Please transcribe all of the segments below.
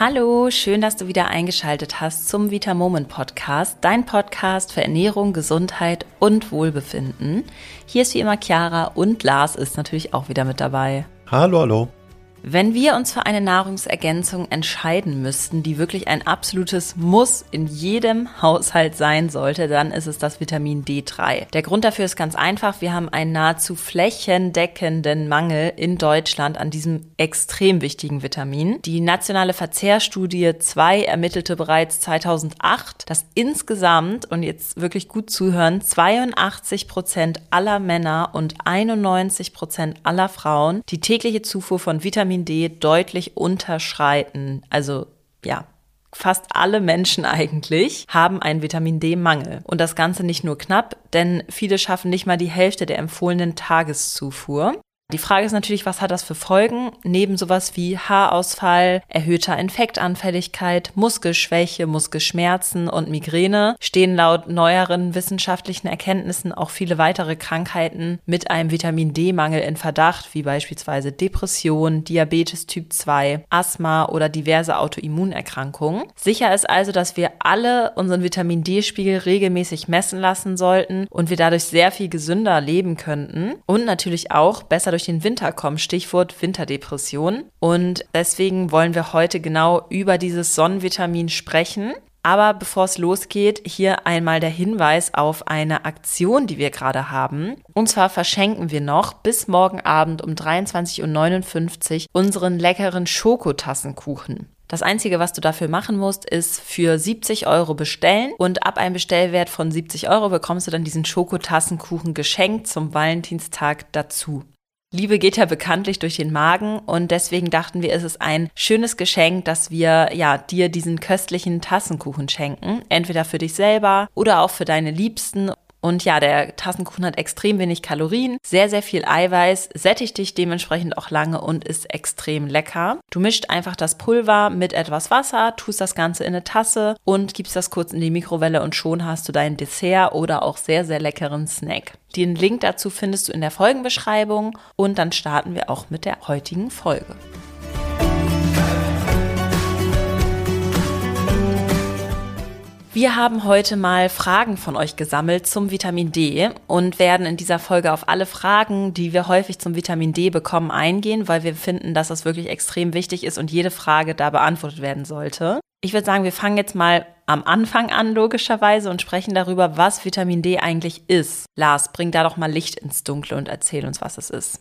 Hallo, schön, dass du wieder eingeschaltet hast zum Vita Moment Podcast, dein Podcast für Ernährung, Gesundheit und Wohlbefinden. Hier ist wie immer Chiara und Lars ist natürlich auch wieder mit dabei. Hallo, hallo. Wenn wir uns für eine Nahrungsergänzung entscheiden müssten, die wirklich ein absolutes Muss in jedem Haushalt sein sollte, dann ist es das Vitamin D3. Der Grund dafür ist ganz einfach. Wir haben einen nahezu flächendeckenden Mangel in Deutschland an diesem extrem wichtigen Vitamin. Die nationale Verzehrstudie 2 ermittelte bereits 2008, dass insgesamt, und jetzt wirklich gut zuhören, 82 Prozent aller Männer und 91 Prozent aller Frauen die tägliche Zufuhr von Vitamin Vitamin D deutlich unterschreiten. Also ja, fast alle Menschen eigentlich haben einen Vitamin D-Mangel. Und das Ganze nicht nur knapp, denn viele schaffen nicht mal die Hälfte der empfohlenen Tageszufuhr. Die Frage ist natürlich, was hat das für Folgen? Neben sowas wie Haarausfall, erhöhter Infektanfälligkeit, Muskelschwäche, Muskelschmerzen und Migräne stehen laut neueren wissenschaftlichen Erkenntnissen auch viele weitere Krankheiten mit einem Vitamin D-Mangel in Verdacht, wie beispielsweise Depression, Diabetes Typ 2, Asthma oder diverse Autoimmunerkrankungen. Sicher ist also, dass wir alle unseren Vitamin D-Spiegel regelmäßig messen lassen sollten und wir dadurch sehr viel gesünder leben könnten und natürlich auch besser durch den Winter kommen. Stichwort Winterdepression. Und deswegen wollen wir heute genau über dieses Sonnenvitamin sprechen. Aber bevor es losgeht, hier einmal der Hinweis auf eine Aktion, die wir gerade haben. Und zwar verschenken wir noch bis morgen Abend um 23.59 Uhr unseren leckeren Schokotassenkuchen. Das Einzige, was du dafür machen musst, ist für 70 Euro bestellen und ab einem Bestellwert von 70 Euro bekommst du dann diesen Schokotassenkuchen geschenkt zum Valentinstag dazu. Liebe geht ja bekanntlich durch den Magen und deswegen dachten wir, es ist ein schönes Geschenk, dass wir ja dir diesen köstlichen Tassenkuchen schenken, entweder für dich selber oder auch für deine Liebsten und ja, der Tassenkuchen hat extrem wenig Kalorien, sehr, sehr viel Eiweiß, sättigt dich dementsprechend auch lange und ist extrem lecker. Du mischt einfach das Pulver mit etwas Wasser, tust das Ganze in eine Tasse und gibst das kurz in die Mikrowelle und schon hast du dein Dessert oder auch sehr, sehr leckeren Snack. Den Link dazu findest du in der Folgenbeschreibung und dann starten wir auch mit der heutigen Folge. Wir haben heute mal Fragen von euch gesammelt zum Vitamin D und werden in dieser Folge auf alle Fragen, die wir häufig zum Vitamin D bekommen, eingehen, weil wir finden, dass das wirklich extrem wichtig ist und jede Frage da beantwortet werden sollte. Ich würde sagen, wir fangen jetzt mal am Anfang an, logischerweise, und sprechen darüber, was Vitamin D eigentlich ist. Lars, bring da doch mal Licht ins Dunkle und erzähl uns, was es ist.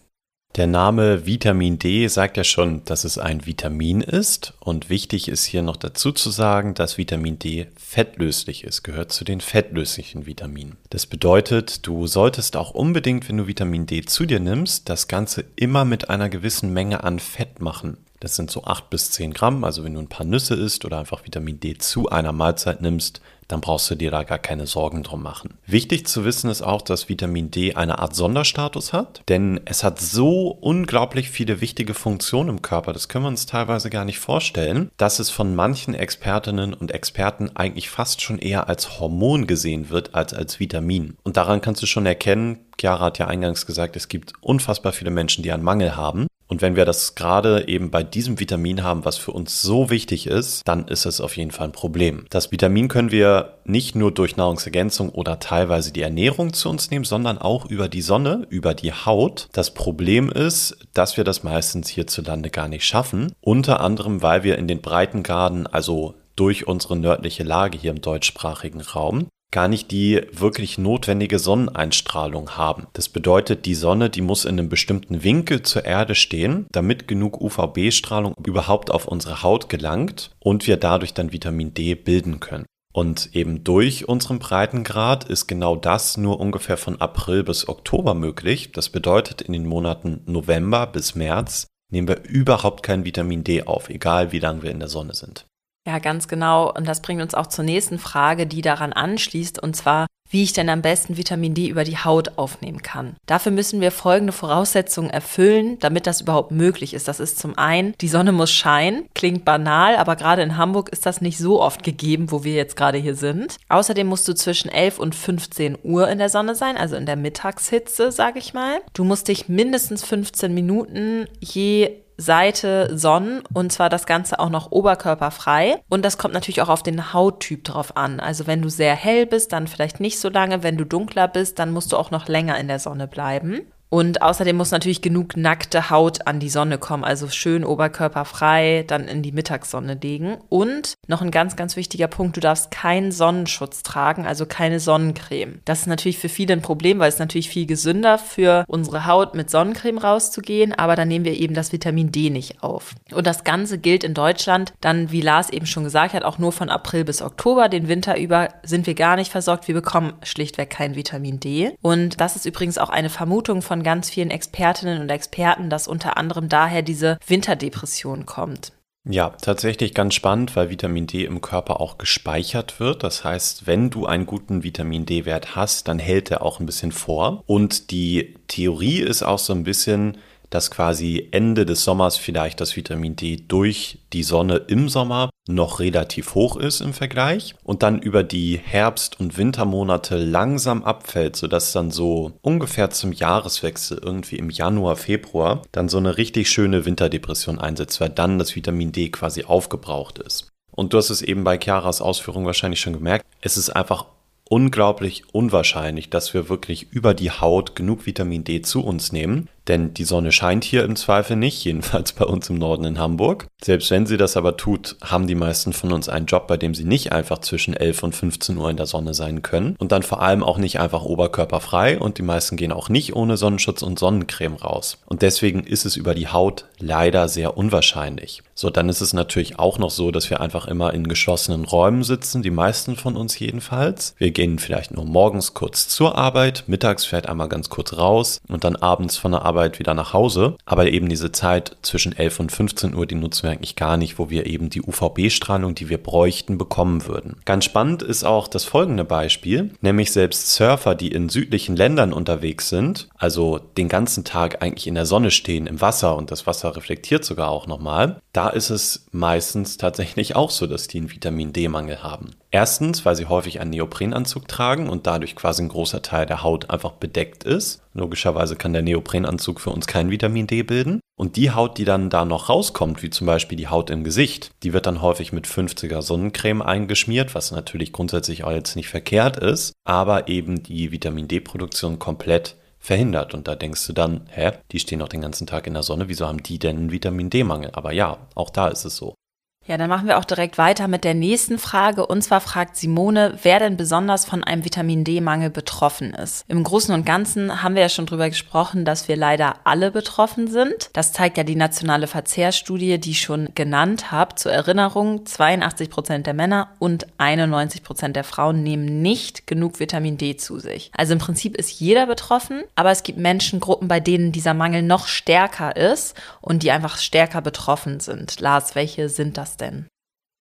Der Name Vitamin D sagt ja schon, dass es ein Vitamin ist. Und wichtig ist hier noch dazu zu sagen, dass Vitamin D fettlöslich ist, gehört zu den fettlöslichen Vitaminen. Das bedeutet, du solltest auch unbedingt, wenn du Vitamin D zu dir nimmst, das Ganze immer mit einer gewissen Menge an Fett machen. Das sind so 8 bis 10 Gramm. Also wenn du ein paar Nüsse isst oder einfach Vitamin D zu einer Mahlzeit nimmst, dann brauchst du dir da gar keine Sorgen drum machen. Wichtig zu wissen ist auch, dass Vitamin D eine Art Sonderstatus hat, denn es hat so unglaublich viele wichtige Funktionen im Körper, das können wir uns teilweise gar nicht vorstellen, dass es von manchen Expertinnen und Experten eigentlich fast schon eher als Hormon gesehen wird als als Vitamin. Und daran kannst du schon erkennen, Chiara hat ja eingangs gesagt, es gibt unfassbar viele Menschen, die einen Mangel haben. Und wenn wir das gerade eben bei diesem Vitamin haben, was für uns so wichtig ist, dann ist es auf jeden Fall ein Problem. Das Vitamin können wir nicht nur durch Nahrungsergänzung oder teilweise die Ernährung zu uns nehmen, sondern auch über die Sonne, über die Haut. Das Problem ist, dass wir das meistens hierzulande gar nicht schaffen. Unter anderem, weil wir in den Breitengraden, also durch unsere nördliche Lage hier im deutschsprachigen Raum, gar nicht die wirklich notwendige Sonneneinstrahlung haben. Das bedeutet, die Sonne, die muss in einem bestimmten Winkel zur Erde stehen, damit genug UVB-Strahlung überhaupt auf unsere Haut gelangt und wir dadurch dann Vitamin D bilden können. Und eben durch unseren Breitengrad ist genau das nur ungefähr von April bis Oktober möglich. Das bedeutet, in den Monaten November bis März nehmen wir überhaupt kein Vitamin D auf, egal wie lange wir in der Sonne sind. Ja, ganz genau. Und das bringt uns auch zur nächsten Frage, die daran anschließt, und zwar, wie ich denn am besten Vitamin D über die Haut aufnehmen kann. Dafür müssen wir folgende Voraussetzungen erfüllen, damit das überhaupt möglich ist. Das ist zum einen, die Sonne muss scheinen. Klingt banal, aber gerade in Hamburg ist das nicht so oft gegeben, wo wir jetzt gerade hier sind. Außerdem musst du zwischen 11 und 15 Uhr in der Sonne sein, also in der Mittagshitze, sage ich mal. Du musst dich mindestens 15 Minuten je Seite Sonnen und zwar das Ganze auch noch oberkörperfrei. Und das kommt natürlich auch auf den Hauttyp drauf an. Also wenn du sehr hell bist, dann vielleicht nicht so lange. Wenn du dunkler bist, dann musst du auch noch länger in der Sonne bleiben. Und außerdem muss natürlich genug nackte Haut an die Sonne kommen, also schön oberkörperfrei dann in die Mittagssonne legen. Und noch ein ganz, ganz wichtiger Punkt, du darfst keinen Sonnenschutz tragen, also keine Sonnencreme. Das ist natürlich für viele ein Problem, weil es natürlich viel gesünder für unsere Haut mit Sonnencreme rauszugehen, aber dann nehmen wir eben das Vitamin D nicht auf. Und das Ganze gilt in Deutschland dann, wie Lars eben schon gesagt hat, auch nur von April bis Oktober. Den Winter über sind wir gar nicht versorgt. Wir bekommen schlichtweg kein Vitamin D. Und das ist übrigens auch eine Vermutung von ganz vielen Expertinnen und Experten, dass unter anderem daher diese Winterdepression kommt. Ja, tatsächlich ganz spannend, weil Vitamin D im Körper auch gespeichert wird. Das heißt, wenn du einen guten Vitamin D-Wert hast, dann hält er auch ein bisschen vor. Und die Theorie ist auch so ein bisschen, dass quasi Ende des Sommers vielleicht das Vitamin D durch die Sonne im Sommer noch relativ hoch ist im Vergleich und dann über die Herbst- und Wintermonate langsam abfällt, sodass dann so ungefähr zum Jahreswechsel irgendwie im Januar, Februar dann so eine richtig schöne Winterdepression einsetzt, weil dann das Vitamin D quasi aufgebraucht ist. Und du hast es eben bei Chiaras Ausführung wahrscheinlich schon gemerkt, es ist einfach unglaublich unwahrscheinlich, dass wir wirklich über die Haut genug Vitamin D zu uns nehmen, denn die Sonne scheint hier im Zweifel nicht, jedenfalls bei uns im Norden in Hamburg. Selbst wenn sie das aber tut, haben die meisten von uns einen Job, bei dem sie nicht einfach zwischen 11 und 15 Uhr in der Sonne sein können und dann vor allem auch nicht einfach oberkörperfrei und die meisten gehen auch nicht ohne Sonnenschutz und Sonnencreme raus. Und deswegen ist es über die Haut leider sehr unwahrscheinlich. So, dann ist es natürlich auch noch so, dass wir einfach immer in geschlossenen Räumen sitzen, die meisten von uns jedenfalls. Wir gehen vielleicht nur morgens kurz zur Arbeit, mittags fährt einmal ganz kurz raus und dann abends von der Arbeit Arbeit wieder nach Hause. Aber eben diese Zeit zwischen 11 und 15 Uhr, die nutzen wir eigentlich gar nicht, wo wir eben die UVB-Strahlung, die wir bräuchten, bekommen würden. Ganz spannend ist auch das folgende Beispiel, nämlich selbst Surfer, die in südlichen Ländern unterwegs sind, also den ganzen Tag eigentlich in der Sonne stehen, im Wasser und das Wasser reflektiert sogar auch nochmal, da ist es meistens tatsächlich auch so, dass die einen Vitamin D-Mangel haben. Erstens, weil sie häufig einen Neoprenanzug tragen und dadurch quasi ein großer Teil der Haut einfach bedeckt ist. Logischerweise kann der Neoprenanzug für uns kein Vitamin D bilden. Und die Haut, die dann da noch rauskommt, wie zum Beispiel die Haut im Gesicht, die wird dann häufig mit 50er Sonnencreme eingeschmiert, was natürlich grundsätzlich auch jetzt nicht verkehrt ist, aber eben die Vitamin D-Produktion komplett verhindert. Und da denkst du dann, hä, die stehen doch den ganzen Tag in der Sonne, wieso haben die denn einen Vitamin D-Mangel? Aber ja, auch da ist es so. Ja, dann machen wir auch direkt weiter mit der nächsten Frage. Und zwar fragt Simone, wer denn besonders von einem Vitamin D-Mangel betroffen ist. Im Großen und Ganzen haben wir ja schon drüber gesprochen, dass wir leider alle betroffen sind. Das zeigt ja die nationale Verzehrstudie, die ich schon genannt habe. Zur Erinnerung, 82 Prozent der Männer und 91 Prozent der Frauen nehmen nicht genug Vitamin D zu sich. Also im Prinzip ist jeder betroffen, aber es gibt Menschengruppen, bei denen dieser Mangel noch stärker ist und die einfach stärker betroffen sind. Lars, welche sind das denn?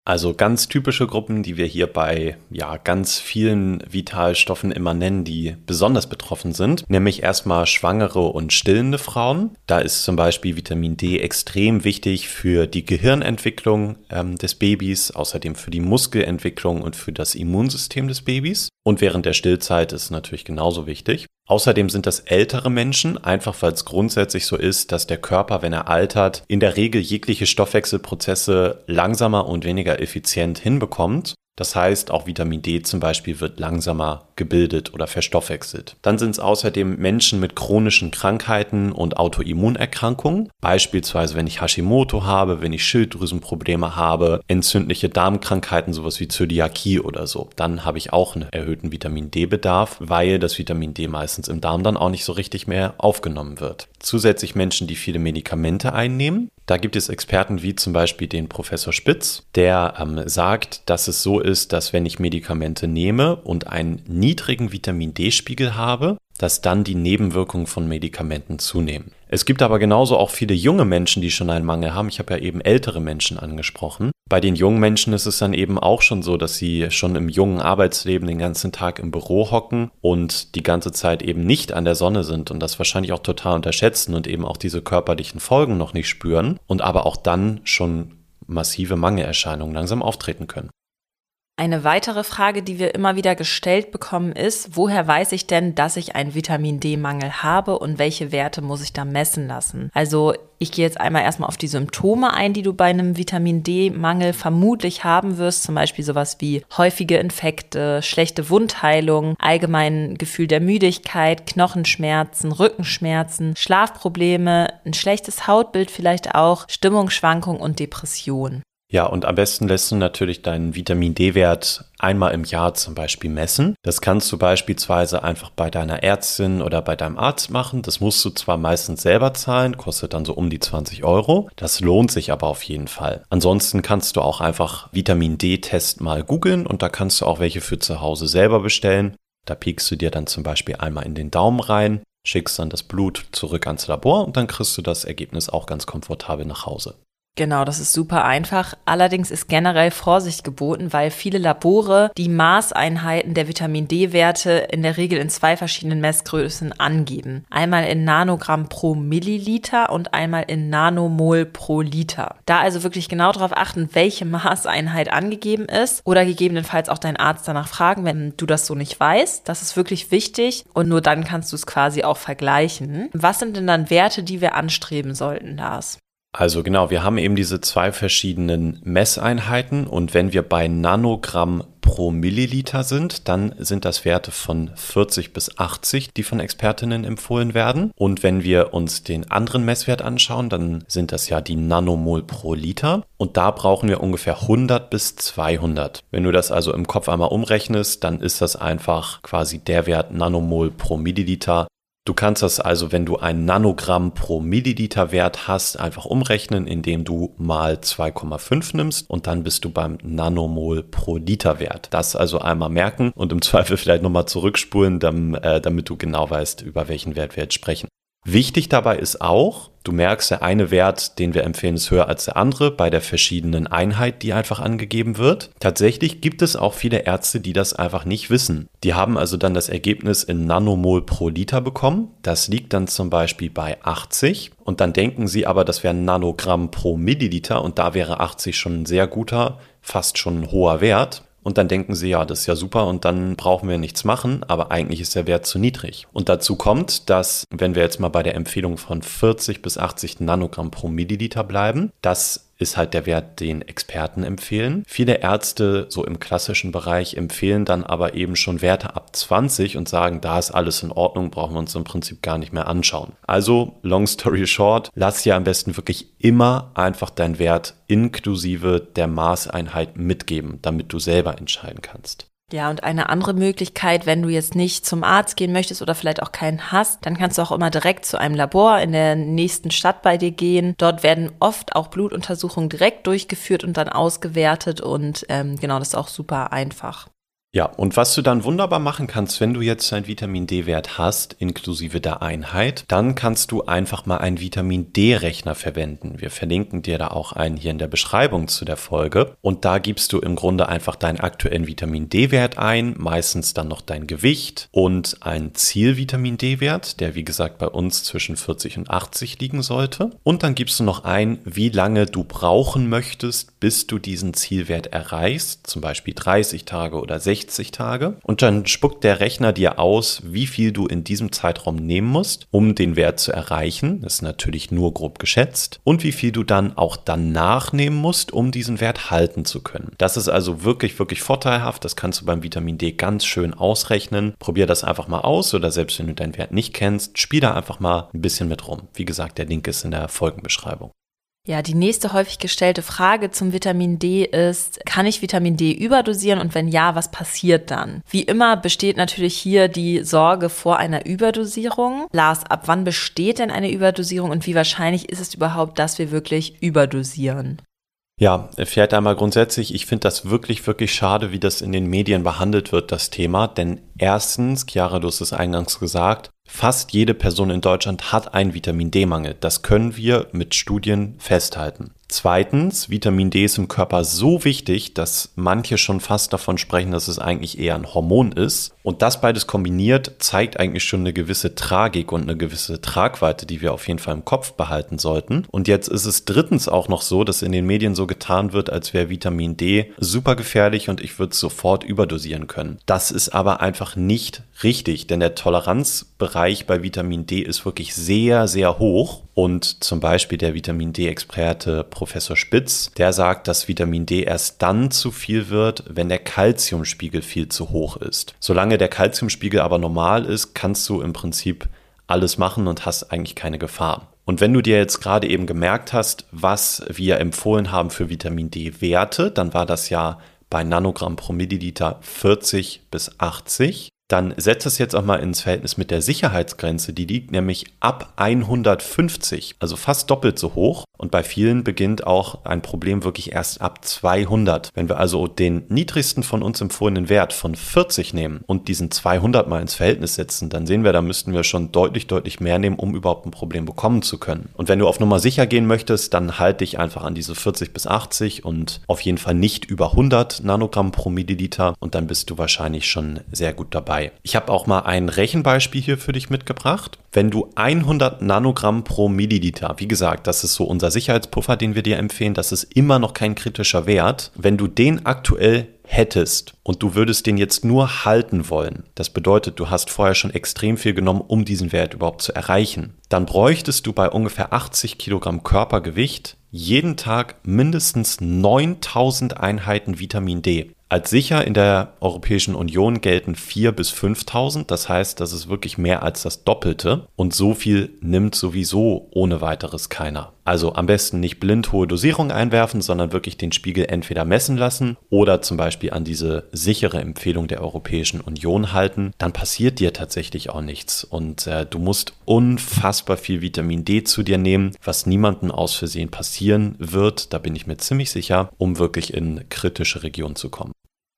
Also ganz typische Gruppen, die wir hier bei ja, ganz vielen Vitalstoffen immer nennen, die besonders betroffen sind, nämlich erstmal schwangere und stillende Frauen. Da ist zum Beispiel Vitamin D extrem wichtig für die Gehirnentwicklung ähm, des Babys, außerdem für die Muskelentwicklung und für das Immunsystem des Babys. Und während der Stillzeit ist es natürlich genauso wichtig. Außerdem sind das ältere Menschen, einfach weil es grundsätzlich so ist, dass der Körper, wenn er altert, in der Regel jegliche Stoffwechselprozesse langsamer und weniger effizient hinbekommt das heißt, auch Vitamin D zum Beispiel wird langsamer gebildet oder verstoffwechselt. Dann sind es außerdem Menschen mit chronischen Krankheiten und Autoimmunerkrankungen. Beispielsweise, wenn ich Hashimoto habe, wenn ich Schilddrüsenprobleme habe, entzündliche Darmkrankheiten, sowas wie Zöliakie oder so. Dann habe ich auch einen erhöhten Vitamin D-Bedarf, weil das Vitamin D meistens im Darm dann auch nicht so richtig mehr aufgenommen wird. Zusätzlich Menschen, die viele Medikamente einnehmen. Da gibt es Experten wie zum Beispiel den Professor Spitz, der ähm, sagt, dass es so ist, dass wenn ich Medikamente nehme und einen niedrigen Vitamin D-Spiegel habe, dass dann die Nebenwirkungen von Medikamenten zunehmen. Es gibt aber genauso auch viele junge Menschen, die schon einen Mangel haben. Ich habe ja eben ältere Menschen angesprochen. Bei den jungen Menschen ist es dann eben auch schon so, dass sie schon im jungen Arbeitsleben den ganzen Tag im Büro hocken und die ganze Zeit eben nicht an der Sonne sind und das wahrscheinlich auch total unterschätzen und eben auch diese körperlichen Folgen noch nicht spüren und aber auch dann schon massive Mangelerscheinungen langsam auftreten können. Eine weitere Frage, die wir immer wieder gestellt bekommen, ist, woher weiß ich denn, dass ich einen Vitamin D-Mangel habe und welche Werte muss ich da messen lassen? Also ich gehe jetzt einmal erstmal auf die Symptome ein, die du bei einem Vitamin D-Mangel vermutlich haben wirst, zum Beispiel sowas wie häufige Infekte, schlechte Wundheilung, allgemein Gefühl der Müdigkeit, Knochenschmerzen, Rückenschmerzen, Schlafprobleme, ein schlechtes Hautbild vielleicht auch, Stimmungsschwankung und Depression. Ja, und am besten lässt du natürlich deinen Vitamin D-Wert einmal im Jahr zum Beispiel messen. Das kannst du beispielsweise einfach bei deiner Ärztin oder bei deinem Arzt machen. Das musst du zwar meistens selber zahlen, kostet dann so um die 20 Euro. Das lohnt sich aber auf jeden Fall. Ansonsten kannst du auch einfach Vitamin D-Test mal googeln und da kannst du auch welche für zu Hause selber bestellen. Da piekst du dir dann zum Beispiel einmal in den Daumen rein, schickst dann das Blut zurück ans Labor und dann kriegst du das Ergebnis auch ganz komfortabel nach Hause. Genau, das ist super einfach. Allerdings ist generell Vorsicht geboten, weil viele Labore die Maßeinheiten der Vitamin D-Werte in der Regel in zwei verschiedenen Messgrößen angeben. Einmal in Nanogramm pro Milliliter und einmal in Nanomol pro Liter. Da also wirklich genau darauf achten, welche Maßeinheit angegeben ist oder gegebenenfalls auch deinen Arzt danach fragen, wenn du das so nicht weißt. Das ist wirklich wichtig und nur dann kannst du es quasi auch vergleichen. Was sind denn dann Werte, die wir anstreben sollten, Lars? Also genau, wir haben eben diese zwei verschiedenen Messeinheiten und wenn wir bei Nanogramm pro Milliliter sind, dann sind das Werte von 40 bis 80, die von Expertinnen empfohlen werden. Und wenn wir uns den anderen Messwert anschauen, dann sind das ja die Nanomol pro Liter und da brauchen wir ungefähr 100 bis 200. Wenn du das also im Kopf einmal umrechnest, dann ist das einfach quasi der Wert Nanomol pro Milliliter, Du kannst das also, wenn du ein Nanogramm pro Milliliter Wert hast, einfach umrechnen, indem du mal 2,5 nimmst und dann bist du beim Nanomol pro Liter Wert. Das also einmal merken und im Zweifel vielleicht nochmal zurückspulen, äh, damit du genau weißt, über welchen Wert wir jetzt sprechen. Wichtig dabei ist auch, du merkst, der eine Wert, den wir empfehlen, ist höher als der andere bei der verschiedenen Einheit, die einfach angegeben wird. Tatsächlich gibt es auch viele Ärzte, die das einfach nicht wissen. Die haben also dann das Ergebnis in Nanomol pro Liter bekommen. Das liegt dann zum Beispiel bei 80 und dann denken sie aber, das wäre Nanogramm pro Milliliter und da wäre 80 schon ein sehr guter, fast schon ein hoher Wert. Und dann denken sie, ja, das ist ja super und dann brauchen wir nichts machen, aber eigentlich ist der Wert zu niedrig. Und dazu kommt, dass, wenn wir jetzt mal bei der Empfehlung von 40 bis 80 Nanogramm pro Milliliter bleiben, dass ist halt der Wert, den Experten empfehlen. Viele Ärzte so im klassischen Bereich empfehlen dann aber eben schon Werte ab 20 und sagen, da ist alles in Ordnung, brauchen wir uns im Prinzip gar nicht mehr anschauen. Also, long story short, lass dir am besten wirklich immer einfach deinen Wert inklusive der Maßeinheit mitgeben, damit du selber entscheiden kannst. Ja, und eine andere Möglichkeit, wenn du jetzt nicht zum Arzt gehen möchtest oder vielleicht auch keinen hast, dann kannst du auch immer direkt zu einem Labor in der nächsten Stadt bei dir gehen. Dort werden oft auch Blutuntersuchungen direkt durchgeführt und dann ausgewertet und ähm, genau, das ist auch super einfach. Ja, und was du dann wunderbar machen kannst, wenn du jetzt einen Vitamin D-Wert hast, inklusive der Einheit, dann kannst du einfach mal einen Vitamin D-Rechner verwenden. Wir verlinken dir da auch einen hier in der Beschreibung zu der Folge. Und da gibst du im Grunde einfach deinen aktuellen Vitamin D-Wert ein, meistens dann noch dein Gewicht und einen Ziel-Vitamin D-Wert, der wie gesagt bei uns zwischen 40 und 80 liegen sollte. Und dann gibst du noch ein, wie lange du brauchen möchtest, bis du diesen Zielwert erreichst, zum Beispiel 30 Tage oder 60 60 Tage und dann spuckt der Rechner dir aus, wie viel du in diesem Zeitraum nehmen musst, um den Wert zu erreichen. Das ist natürlich nur grob geschätzt. Und wie viel du dann auch danach nehmen musst, um diesen Wert halten zu können. Das ist also wirklich, wirklich vorteilhaft. Das kannst du beim Vitamin D ganz schön ausrechnen. Probier das einfach mal aus oder selbst wenn du deinen Wert nicht kennst, spiel da einfach mal ein bisschen mit rum. Wie gesagt, der Link ist in der Folgenbeschreibung. Ja, die nächste häufig gestellte Frage zum Vitamin D ist, kann ich Vitamin D überdosieren und wenn ja, was passiert dann? Wie immer besteht natürlich hier die Sorge vor einer Überdosierung. Lars, ab wann besteht denn eine Überdosierung und wie wahrscheinlich ist es überhaupt, dass wir wirklich überdosieren? Ja, vielleicht einmal grundsätzlich, ich finde das wirklich, wirklich schade, wie das in den Medien behandelt wird, das Thema. Denn erstens, Chiara, du hast es eingangs gesagt, fast jede Person in Deutschland hat einen Vitamin D-Mangel. Das können wir mit Studien festhalten. Zweitens, Vitamin D ist im Körper so wichtig, dass manche schon fast davon sprechen, dass es eigentlich eher ein Hormon ist. Und das beides kombiniert zeigt eigentlich schon eine gewisse Tragik und eine gewisse Tragweite, die wir auf jeden Fall im Kopf behalten sollten. Und jetzt ist es drittens auch noch so, dass in den Medien so getan wird, als wäre Vitamin D super gefährlich und ich würde es sofort überdosieren können. Das ist aber einfach nicht richtig, denn der Toleranzbereich bei Vitamin D ist wirklich sehr, sehr hoch. Und zum Beispiel der Vitamin D-Experte Professor Spitz, der sagt, dass Vitamin D erst dann zu viel wird, wenn der Kalziumspiegel viel zu hoch ist. Solange der Kalziumspiegel aber normal ist, kannst du im Prinzip alles machen und hast eigentlich keine Gefahr. Und wenn du dir jetzt gerade eben gemerkt hast, was wir empfohlen haben für Vitamin D-Werte, dann war das ja bei Nanogramm pro Milliliter 40 bis 80 dann setzt es jetzt auch mal ins Verhältnis mit der Sicherheitsgrenze. Die liegt nämlich ab 150, also fast doppelt so hoch. Und bei vielen beginnt auch ein Problem wirklich erst ab 200. Wenn wir also den niedrigsten von uns empfohlenen Wert von 40 nehmen und diesen 200 mal ins Verhältnis setzen, dann sehen wir, da müssten wir schon deutlich, deutlich mehr nehmen, um überhaupt ein Problem bekommen zu können. Und wenn du auf Nummer sicher gehen möchtest, dann halt dich einfach an diese 40 bis 80 und auf jeden Fall nicht über 100 Nanogramm pro Milliliter und dann bist du wahrscheinlich schon sehr gut dabei dabei. Ich habe auch mal ein Rechenbeispiel hier für dich mitgebracht. Wenn du 100 Nanogramm pro Milliliter, wie gesagt, das ist so unser Sicherheitspuffer, den wir dir empfehlen, das ist immer noch kein kritischer Wert. Wenn du den aktuell hättest und du würdest den jetzt nur halten wollen, das bedeutet, du hast vorher schon extrem viel genommen, um diesen Wert überhaupt zu erreichen, dann bräuchtest du bei ungefähr 80 Kilogramm Körpergewicht jeden Tag mindestens 9000 Einheiten Vitamin D. Als sicher in der Europäischen Union gelten 4.000 bis 5.000. Das heißt, das ist wirklich mehr als das Doppelte. Und so viel nimmt sowieso ohne weiteres keiner. Also am besten nicht blind hohe Dosierung einwerfen, sondern wirklich den Spiegel entweder messen lassen oder zum Beispiel an diese sichere Empfehlung der Europäischen Union halten. Dann passiert dir tatsächlich auch nichts. Und äh, du musst unfassbar viel Vitamin D zu dir nehmen, was niemandem aus Versehen passieren wird. Da bin ich mir ziemlich sicher, um wirklich in kritische Regionen zu kommen.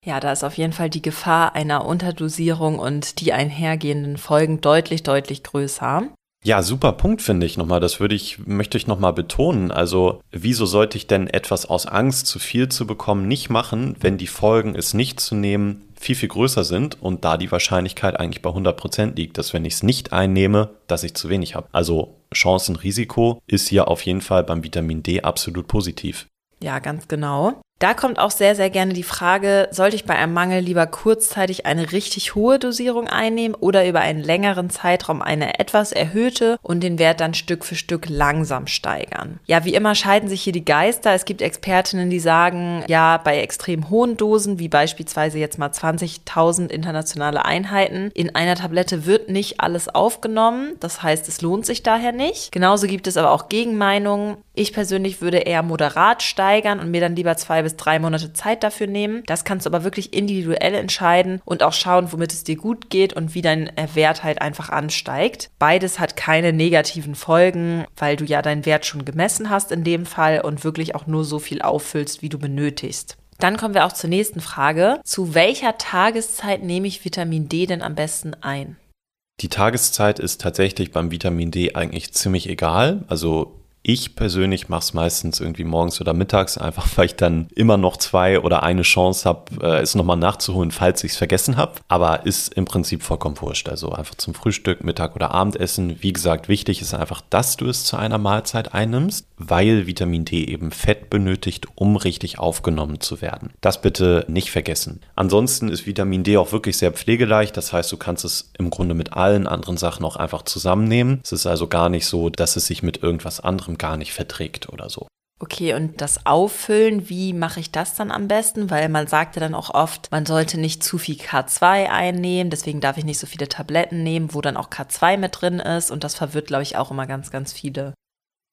Ja, da ist auf jeden Fall die Gefahr einer Unterdosierung und die einhergehenden Folgen deutlich, deutlich größer. Ja, super Punkt finde ich nochmal. Das würde ich, möchte ich nochmal betonen. Also, wieso sollte ich denn etwas aus Angst, zu viel zu bekommen, nicht machen, wenn die Folgen, es nicht zu nehmen, viel, viel größer sind und da die Wahrscheinlichkeit eigentlich bei 100 Prozent liegt, dass wenn ich es nicht einnehme, dass ich zu wenig habe. Also, Chancenrisiko ist hier auf jeden Fall beim Vitamin D absolut positiv. Ja, ganz genau. Da kommt auch sehr, sehr gerne die Frage, sollte ich bei einem Mangel lieber kurzzeitig eine richtig hohe Dosierung einnehmen oder über einen längeren Zeitraum eine etwas erhöhte und den Wert dann Stück für Stück langsam steigern? Ja, wie immer scheiden sich hier die Geister. Es gibt Expertinnen, die sagen, ja, bei extrem hohen Dosen, wie beispielsweise jetzt mal 20.000 internationale Einheiten, in einer Tablette wird nicht alles aufgenommen. Das heißt, es lohnt sich daher nicht. Genauso gibt es aber auch Gegenmeinungen. Ich persönlich würde eher moderat steigern und mir dann lieber zwei bis drei Monate Zeit dafür nehmen. Das kannst du aber wirklich individuell entscheiden und auch schauen, womit es dir gut geht und wie dein Wert halt einfach ansteigt. Beides hat keine negativen Folgen, weil du ja deinen Wert schon gemessen hast in dem Fall und wirklich auch nur so viel auffüllst, wie du benötigst. Dann kommen wir auch zur nächsten Frage. Zu welcher Tageszeit nehme ich Vitamin D denn am besten ein? Die Tageszeit ist tatsächlich beim Vitamin D eigentlich ziemlich egal. Also ich persönlich mache es meistens irgendwie morgens oder mittags, einfach weil ich dann immer noch zwei oder eine Chance habe, äh, es nochmal nachzuholen, falls ich es vergessen habe. Aber ist im Prinzip vollkommen wurscht. Also einfach zum Frühstück, Mittag oder Abendessen. Wie gesagt, wichtig ist einfach, dass du es zu einer Mahlzeit einnimmst, weil Vitamin D eben Fett benötigt, um richtig aufgenommen zu werden. Das bitte nicht vergessen. Ansonsten ist Vitamin D auch wirklich sehr pflegeleicht. Das heißt, du kannst es im Grunde mit allen anderen Sachen auch einfach zusammennehmen. Es ist also gar nicht so, dass es sich mit irgendwas anderem gar nicht verträgt oder so. Okay, und das Auffüllen, wie mache ich das dann am besten? Weil man sagt ja dann auch oft, man sollte nicht zu viel K2 einnehmen, deswegen darf ich nicht so viele Tabletten nehmen, wo dann auch K2 mit drin ist. Und das verwirrt, glaube ich, auch immer ganz, ganz viele.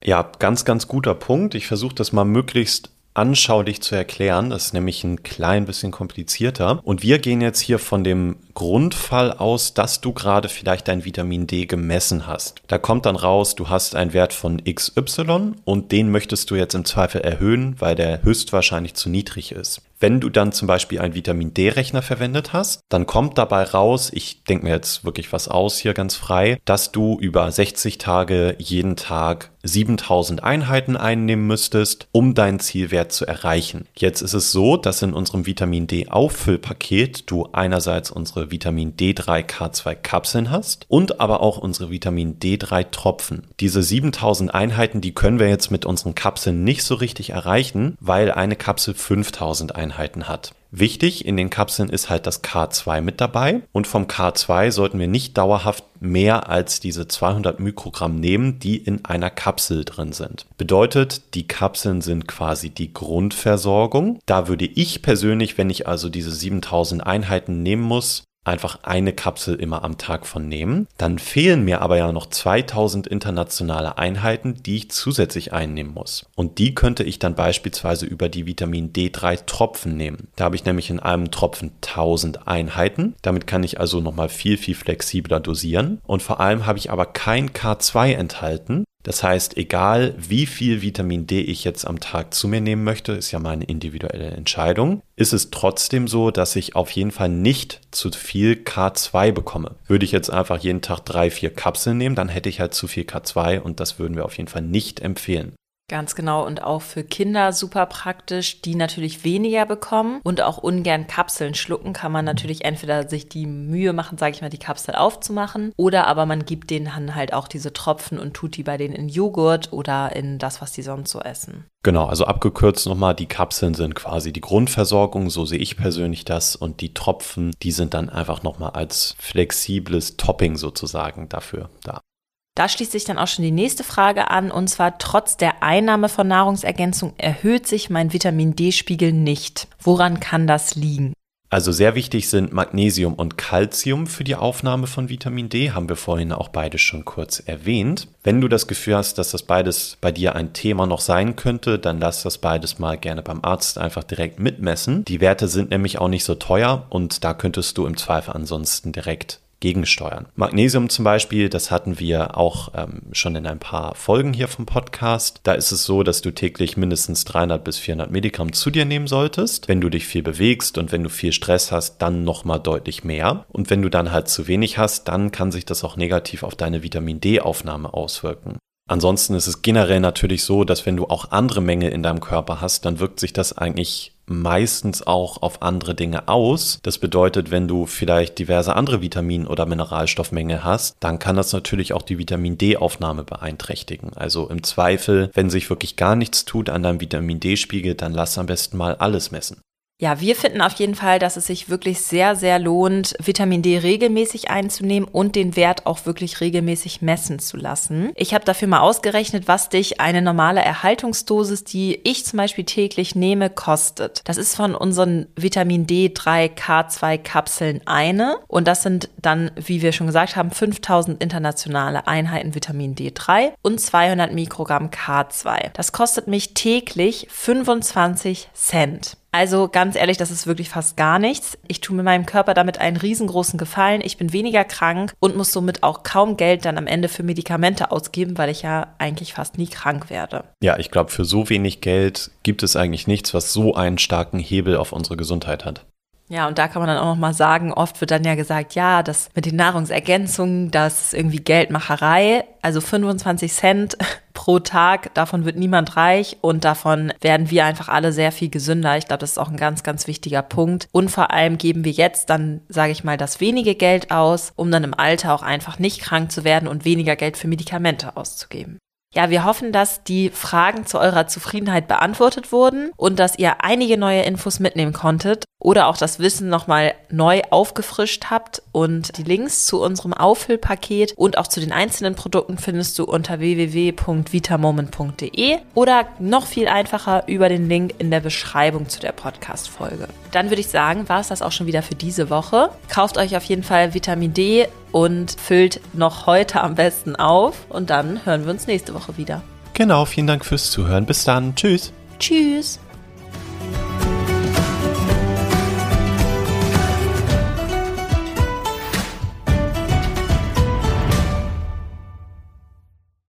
Ja, ganz, ganz guter Punkt. Ich versuche das mal möglichst anschaulich zu erklären. Das ist nämlich ein klein bisschen komplizierter. Und wir gehen jetzt hier von dem Grundfall aus, dass du gerade vielleicht dein Vitamin D gemessen hast. Da kommt dann raus, du hast einen Wert von XY und den möchtest du jetzt im Zweifel erhöhen, weil der höchstwahrscheinlich zu niedrig ist. Wenn du dann zum Beispiel einen Vitamin D-Rechner verwendet hast, dann kommt dabei raus, ich denke mir jetzt wirklich was aus hier ganz frei, dass du über 60 Tage jeden Tag 7000 Einheiten einnehmen müsstest, um deinen Zielwert zu erreichen. Jetzt ist es so, dass in unserem Vitamin D Auffüllpaket du einerseits unsere Vitamin D3 K2 Kapseln hast und aber auch unsere Vitamin D3 Tropfen. Diese 7000 Einheiten, die können wir jetzt mit unseren Kapseln nicht so richtig erreichen, weil eine Kapsel 5000 Einheiten Einheiten hat. Wichtig in den Kapseln ist halt das K2 mit dabei und vom K2 sollten wir nicht dauerhaft mehr als diese 200 Mikrogramm nehmen, die in einer Kapsel drin sind. Bedeutet, die Kapseln sind quasi die Grundversorgung. Da würde ich persönlich, wenn ich also diese 7000 Einheiten nehmen muss, einfach eine Kapsel immer am Tag von nehmen. Dann fehlen mir aber ja noch 2000 internationale Einheiten, die ich zusätzlich einnehmen muss. Und die könnte ich dann beispielsweise über die Vitamin D3 Tropfen nehmen. Da habe ich nämlich in einem Tropfen 1000 Einheiten. Damit kann ich also nochmal viel, viel flexibler dosieren. Und vor allem habe ich aber kein K2 enthalten, das heißt, egal wie viel Vitamin D ich jetzt am Tag zu mir nehmen möchte, ist ja meine individuelle Entscheidung, ist es trotzdem so, dass ich auf jeden Fall nicht zu viel K2 bekomme. Würde ich jetzt einfach jeden Tag drei, vier Kapseln nehmen, dann hätte ich halt zu viel K2 und das würden wir auf jeden Fall nicht empfehlen. Ganz genau und auch für Kinder super praktisch, die natürlich weniger bekommen und auch ungern Kapseln schlucken, kann man natürlich entweder sich die Mühe machen, sage ich mal, die Kapsel aufzumachen oder aber man gibt denen dann halt auch diese Tropfen und tut die bei denen in Joghurt oder in das, was die sonst so essen. Genau, also abgekürzt nochmal, die Kapseln sind quasi die Grundversorgung, so sehe ich persönlich das und die Tropfen, die sind dann einfach nochmal als flexibles Topping sozusagen dafür da. Da schließt sich dann auch schon die nächste Frage an, und zwar trotz der Einnahme von Nahrungsergänzung erhöht sich mein Vitamin D-Spiegel nicht. Woran kann das liegen? Also sehr wichtig sind Magnesium und Calcium für die Aufnahme von Vitamin D, haben wir vorhin auch beide schon kurz erwähnt. Wenn du das Gefühl hast, dass das beides bei dir ein Thema noch sein könnte, dann lass das beides mal gerne beim Arzt einfach direkt mitmessen. Die Werte sind nämlich auch nicht so teuer und da könntest du im Zweifel ansonsten direkt gegensteuern. Magnesium zum Beispiel, das hatten wir auch ähm, schon in ein paar Folgen hier vom Podcast. Da ist es so, dass du täglich mindestens 300 bis 400 Milligramm zu dir nehmen solltest. Wenn du dich viel bewegst und wenn du viel Stress hast, dann nochmal deutlich mehr. Und wenn du dann halt zu wenig hast, dann kann sich das auch negativ auf deine Vitamin D-Aufnahme auswirken. Ansonsten ist es generell natürlich so, dass wenn du auch andere Mängel in deinem Körper hast, dann wirkt sich das eigentlich meistens auch auf andere Dinge aus. Das bedeutet, wenn du vielleicht diverse andere Vitamin- oder Mineralstoffmängel hast, dann kann das natürlich auch die Vitamin D-Aufnahme beeinträchtigen. Also im Zweifel, wenn sich wirklich gar nichts tut an deinem Vitamin D-Spiegel, dann lass am besten mal alles messen. Ja, wir finden auf jeden Fall, dass es sich wirklich sehr, sehr lohnt, Vitamin D regelmäßig einzunehmen und den Wert auch wirklich regelmäßig messen zu lassen. Ich habe dafür mal ausgerechnet, was dich eine normale Erhaltungsdosis, die ich zum Beispiel täglich nehme, kostet. Das ist von unseren Vitamin D3 K2 Kapseln eine und das sind dann, wie wir schon gesagt haben, 5000 internationale Einheiten Vitamin D3 und 200 Mikrogramm K2. Das kostet mich täglich 25 Cent. Also ganz ehrlich, das ist wirklich fast gar nichts. Ich tue mir meinem Körper damit einen riesengroßen Gefallen. Ich bin weniger krank und muss somit auch kaum Geld dann am Ende für Medikamente ausgeben, weil ich ja eigentlich fast nie krank werde. Ja, ich glaube, für so wenig Geld gibt es eigentlich nichts, was so einen starken Hebel auf unsere Gesundheit hat. Ja, und da kann man dann auch noch mal sagen, oft wird dann ja gesagt, ja, das mit den Nahrungsergänzungen, das ist irgendwie Geldmacherei. Also 25 Cent pro Tag, davon wird niemand reich und davon werden wir einfach alle sehr viel gesünder. Ich glaube, das ist auch ein ganz, ganz wichtiger Punkt. Und vor allem geben wir jetzt dann, sage ich mal, das wenige Geld aus, um dann im Alter auch einfach nicht krank zu werden und weniger Geld für Medikamente auszugeben. Ja, wir hoffen, dass die Fragen zu eurer Zufriedenheit beantwortet wurden und dass ihr einige neue Infos mitnehmen konntet oder auch das Wissen nochmal neu aufgefrischt habt. Und die Links zu unserem Auffüllpaket und auch zu den einzelnen Produkten findest du unter www.vitamoment.de oder noch viel einfacher über den Link in der Beschreibung zu der Podcast-Folge. Dann würde ich sagen, war es das auch schon wieder für diese Woche. Kauft euch auf jeden Fall Vitamin D und füllt noch heute am besten auf. Und dann hören wir uns nächste Woche wieder. Genau, vielen Dank fürs Zuhören. Bis dann. Tschüss. Tschüss.